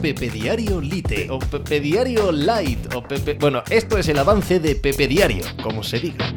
Pepe Diario Lite o Pepe Diario Light o Pepe... Bueno, esto es el avance de Pepe Diario, como se diga.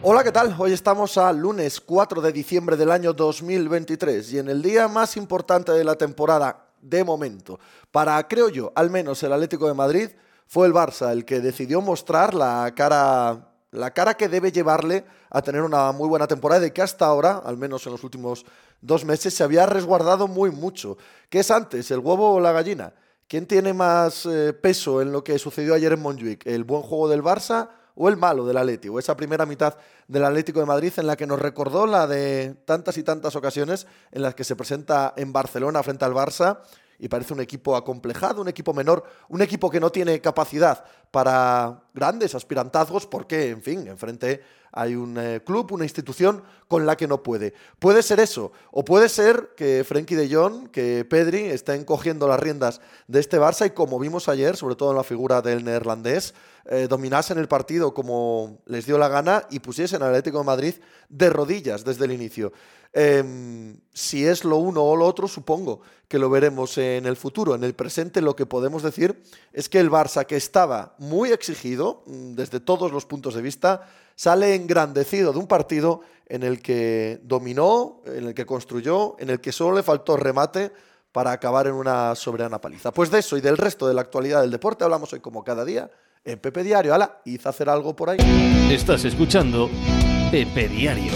Hola, ¿qué tal? Hoy estamos a lunes 4 de diciembre del año 2023 y en el día más importante de la temporada, de momento, para, creo yo, al menos el Atlético de Madrid, fue el Barça el que decidió mostrar la cara la cara que debe llevarle a tener una muy buena temporada y que hasta ahora, al menos en los últimos dos meses, se había resguardado muy mucho. ¿Qué es antes, el huevo o la gallina? ¿Quién tiene más eh, peso en lo que sucedió ayer en Montjuic? ¿El buen juego del Barça o el malo del Atlético? O esa primera mitad del Atlético de Madrid en la que nos recordó la de tantas y tantas ocasiones en las que se presenta en Barcelona frente al Barça y parece un equipo acomplejado, un equipo menor, un equipo que no tiene capacidad para grandes aspirantazgos porque, en fin, enfrente hay un eh, club, una institución con la que no puede. Puede ser eso, o puede ser que Frenkie de Jong, que Pedri estén cogiendo las riendas de este Barça y como vimos ayer, sobre todo en la figura del neerlandés, eh, dominasen el partido como les dio la gana y pusiesen al Atlético de Madrid de rodillas desde el inicio. Em, si es lo uno o lo otro, supongo que lo veremos en el futuro. En el presente lo que podemos decir es que el Barça, que estaba muy exigido mm, desde todos los puntos de vista, sale engrandecido de un partido en el que dominó, en el que construyó, en el que solo le faltó remate para acabar en una soberana paliza. Pues de eso y del resto de la actualidad del deporte hablamos hoy como cada día en Pepe Diario. Hala, hice hacer algo por ahí. Estás escuchando Pepe Diario.